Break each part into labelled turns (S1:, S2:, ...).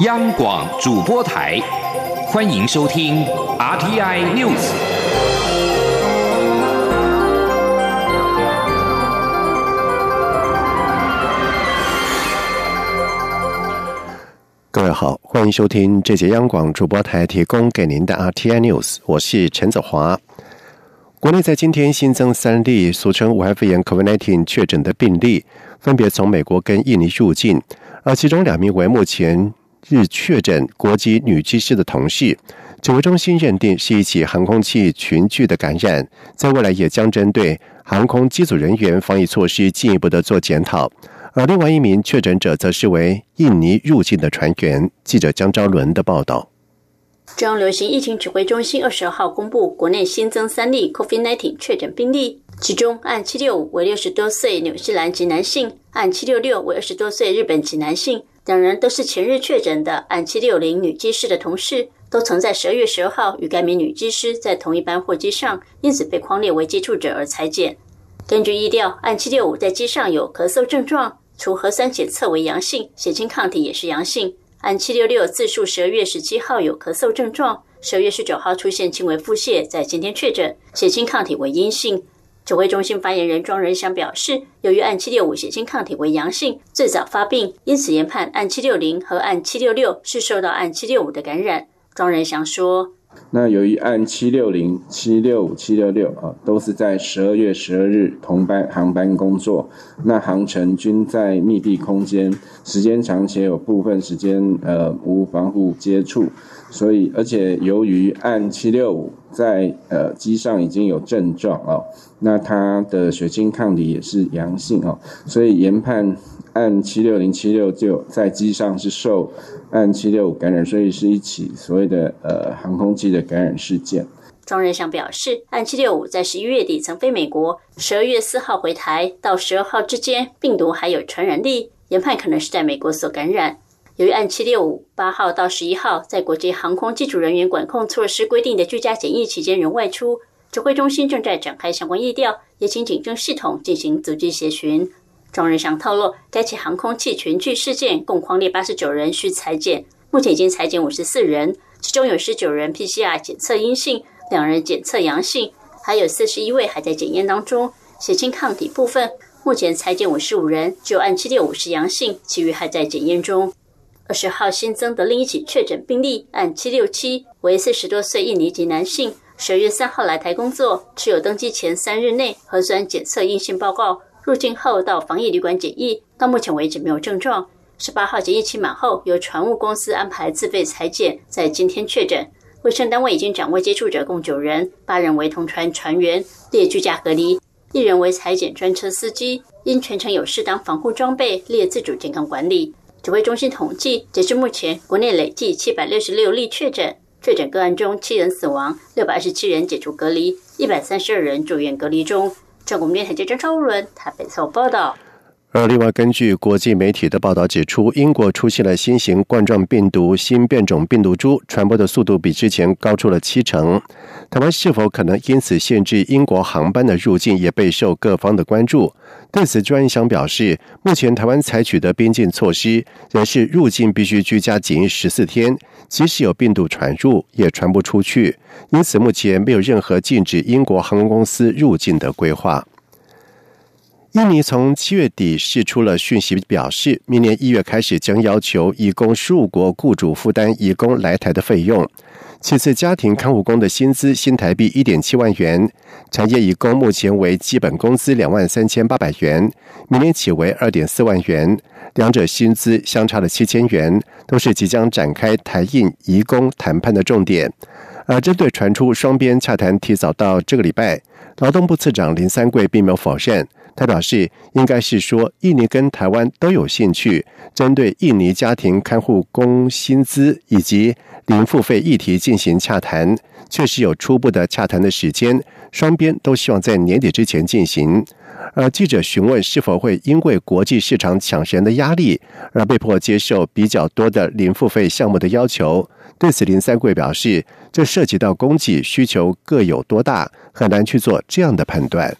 S1: 央广主播台，欢迎收听 RTI News。
S2: 各位好，欢迎收听这节央广主播台提供给您的 RTI News，我是陈子华。国内在今天新增三例俗称武汉肺炎 （COVID-19） 确诊的病例，分别从美国跟印尼入境，而其中两名为目前日确诊国籍女机师的同事。指挥中心认定是一起航空器群聚的感染，在未来也将针对航空机组人员防疫措施进一步的做检讨。而另外一名确诊者则是为印尼入境的船员。记者江昭伦的报道。
S3: 中央流行疫情指挥中心二十号公布，国内新增三例 COVID-19 确诊病例，其中按七六五为六十多岁纽西兰籍男性，按七六六为二十多岁日本籍男性，两人都是前日确诊的按七六零女机师的同事，都曾在十二月十二号与该名女机师在同一班货机上，因此被框列为接触者而裁减。根据意料，按七六五在机上有咳嗽症状，除核酸检测为阳性，血清抗体也是阳性。按七六六自述十二月十七号有咳嗽症状，十二月十九号出现轻微腹泻，在今天确诊，血清抗体为阴性。指挥中心发言人庄仁祥表示，由于按七六五血清抗体为阳性，最早发病，因此研判按七六零和按七六六是受到按七六五的感染。庄仁祥说。
S4: 那由于按七六零、七六五、七六六啊，都是在十二月十二日同班航班工作，那航程均在密闭空间，时间长且有部分时间呃无防护接触，所以而且由于按七六五在呃机上已经有症状啊，那他的血清抗体也是阳性哦，所以研判。按七六零七六就在机上是受按七六五感染，所以是一起所谓的呃航空机的感染事件。
S3: 庄仁祥表示，按七六五在十一月底曾飞美国，十二月四号回台，到十二号之间病毒还有传染力，研判可能是在美国所感染。由于按七六五八号到十一号在国际航空机组人员管控措施规定的居家检疫期间仍外出，指挥中心正在展开相关疫调，也请警政系统进行组织协询。庄仁祥透露，该起航空器群聚事件共框列八十九人需裁减，目前已经裁减五十四人，其中有十九人 PCR 检测阴性，两人检测阳性，还有四十一位还在检验当中。血清抗体部分，目前裁减五十五人，就按七六五是阳性，其余还在检验中。二十号新增的另一起确诊病例，按七六七为四十多岁印尼籍男性，十月三号来台工作，持有登机前三日内核酸检测阴性报告。入境后到防疫旅馆检疫，到目前为止没有症状。十八号检疫期满后，由船务公司安排自费裁剪，在今天确诊。卫生单位已经掌握接触者共九人，八人为同船船员，列居家隔离；一人为裁剪专车司机，因全程有适当防护装备，列自主健康管理。指挥中心统计，截至目前，国内累计七百六十六例确诊，确诊个案中七人死亡，六百二十七人解除隔离，一百三十二人住院隔离中。中国电台记者张超伦台北采报道。
S2: 而另外，根据国际媒体的报道指出，英国出现了新型冠状病毒新变种病毒株，传播的速度比之前高出了七成。台湾是否可能因此限制英国航班的入境，也备受各方的关注。对此，专家表示，目前台湾采取的边境措施，仍是入境必须居家检疫十四天，即使有病毒传入，也传不出去。因此，目前没有任何禁止英国航空公司入境的规划。印尼从七月底释出了讯息，表示明年一月开始将要求移工十五国雇主负担移工来台的费用。其次，家庭看护工的薪资新台币一点七万元，产业移工目前为基本工资两万三千八百元，明年起为二点四万元，两者薪资相差了七千元，都是即将展开台印移工谈判的重点。而针对传出双边洽谈提早到这个礼拜，劳动部次长林三桂并没有否认。他表示，应该是说，印尼跟台湾都有兴趣针对印尼家庭看护工薪资以及零付费议题进行洽谈，确实有初步的洽谈的时间，双边都希望在年底之前进行。而记者询问是否会因为国际市场抢人的压力而被迫接受比较多的零付费项目的要求，对此林三桂表示，这涉及到供给需求各有多大，很难去做这样的判断。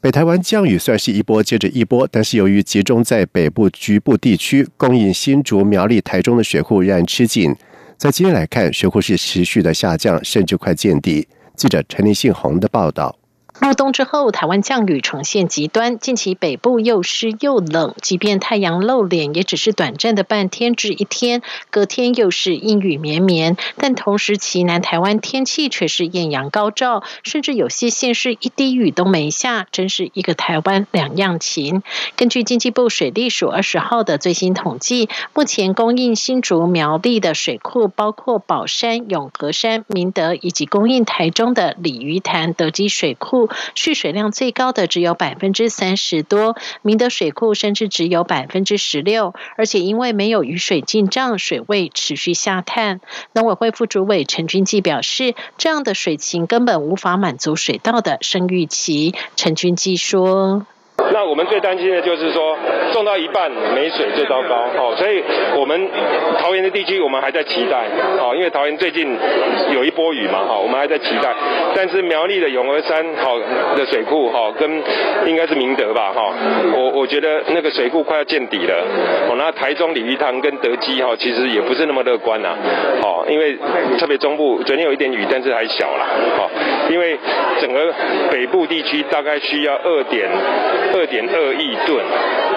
S2: 北台湾降雨算是一波接着一波，但是由于集中在北部局部地区，供应新竹、苗栗、台中的水库仍然吃紧。在今天来看，水库是持续的下降，甚至快见底。记者陈立信宏的报道。
S5: 入冬之后，台湾降雨呈现极端。近期北部又湿又冷，即便太阳露脸，也只是短暂的半天至一天，隔天又是阴雨绵绵。但同时，其南台湾天气却是艳阳高照，甚至有些县市一滴雨都没下，真是一个台湾两样情。根据经济部水利署二十号的最新统计，目前供应新竹苗栗的水库，包括宝山、永和山、明德，以及供应台中的鲤鱼潭德基水库。蓄水量最高的只有百分之三十多，明德水库甚至只有百分之十六，而且因为没有雨水进账，水位持续下探。农委会副主委陈君记表示，这样的水情根本无法满足水稻的生育期。陈君记说。
S6: 那我们最担心的就是说，种到一半没水最糟糕，哦，所以我们桃园的地区我们还在期待，哦，因为桃园最近有一波雨嘛，哈，我们还在期待。但是苗栗的永和山好的水库，哈，跟应该是明德吧，哈，我我觉得那个水库快要见底了，哦，那台中鲤鱼塘跟德基，哈，其实也不是那么乐观呐，哦，因为特别中部昨天有一点雨，但是还小啦，哦，因为整个北部地区大概需要二点。二点二亿吨，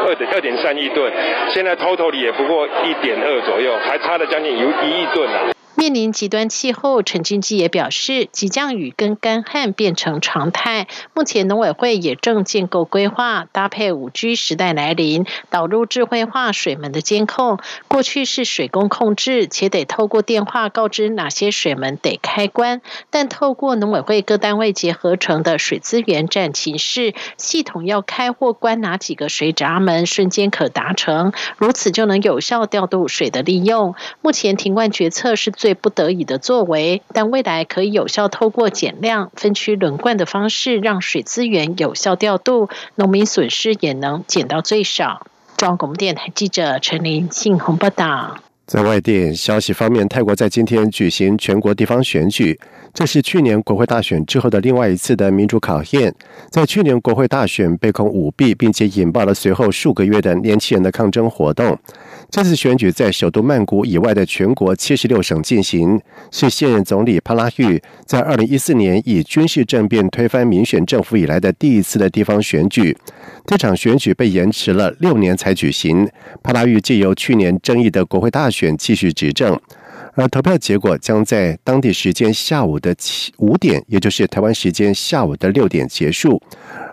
S6: 二点二点三亿吨，现在 total 也不过一点二左右，还差了将近有一亿吨呢。
S5: 面临极端气候，陈俊基也表示，急降雨跟干旱变成常态。目前农委会也正建构规划，搭配五 G 时代来临，导入智慧化水门的监控。过去是水工控制，且得透过电话告知哪些水门得开关，但透过农委会各单位结合成的水资源站情势系统，要开或关哪几个水闸门，瞬间可达成，如此就能有效调度水的利用。目前停灌决策是最。不得已的作为，但未来可以有效透过减量、分区轮灌的方式，让水资源有效调度，农民损失也能减到最少。中央广播电台记者陈林信鸿报道。
S2: 在外电消息方面，泰国在今天举行全国地方选举，这是去年国会大选之后的另外一次的民主考验。在去年国会大选被控舞弊，并且引爆了随后数个月的年轻人的抗争活动。这次选举在首都曼谷以外的全国七十六省进行，是现任总理帕拉育在二零一四年以军事政变推翻民选政府以来的第一次的地方选举。这场选举被延迟了六年才举行。帕拉育借由去年争议的国会大选继续执政，而投票结果将在当地时间下午的七五点，也就是台湾时间下午的六点结束，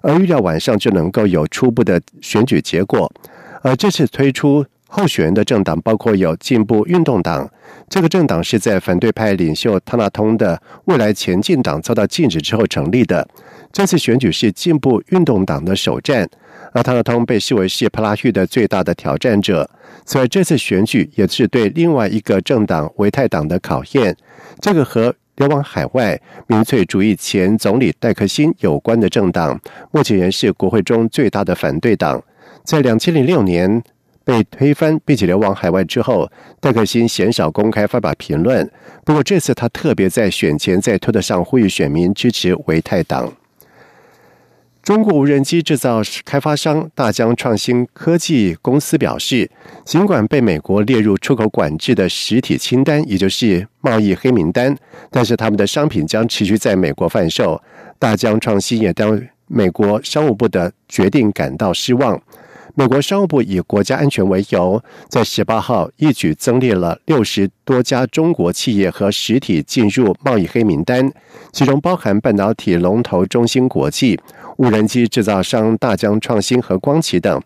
S2: 而预料晚上就能够有初步的选举结果。而这次推出。候选人的政党包括有进步运动党，这个政党是在反对派领袖汤纳通的未来前进党遭到禁止之后成立的。这次选举是进步运动党的首战，而汤纳通被视为是帕拉育的最大的挑战者。所以这次选举也是对另外一个政党维泰党的考验。这个和流亡海外民粹主义前总理戴克辛有关的政党，目前仍是国会中最大的反对党。在两千零六年。被推翻并且流亡海外之后，戴克辛鲜少公开发表评论。不过这次他特别在选前在推特上呼吁选民支持维泰党。中国无人机制造开发商大疆创新科技公司表示，尽管被美国列入出口管制的实体清单，也就是贸易黑名单，但是他们的商品将持续在美国贩售。大疆创新也对美国商务部的决定感到失望。美国商务部以国家安全为由，在十八号一举增列了六十多家中国企业和实体进入贸易黑名单，其中包含半导体龙头中芯国际、无人机制造商大疆创新和光启等。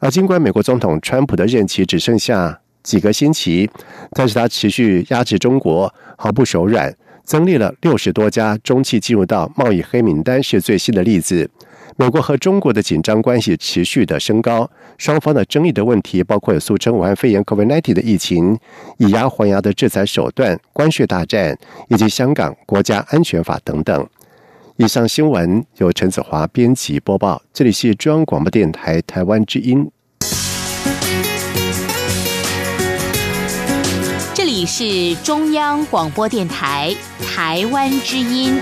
S2: 而尽管美国总统川普的任期只剩下几个星期，但是他持续压制中国，毫不手软，增列了六十多家中企进入到贸易黑名单，是最新的例子。美国和中国的紧张关系持续的升高，双方的争议的问题包括有俗称武汉肺炎 （COVID-19） 的疫情、以牙还牙的制裁手段、关税大战以及香港国家安全法等等。以上新闻由陈子华编辑播报，这里是中央广播电台台湾之音。
S7: 这里是中央广播电台台湾之音。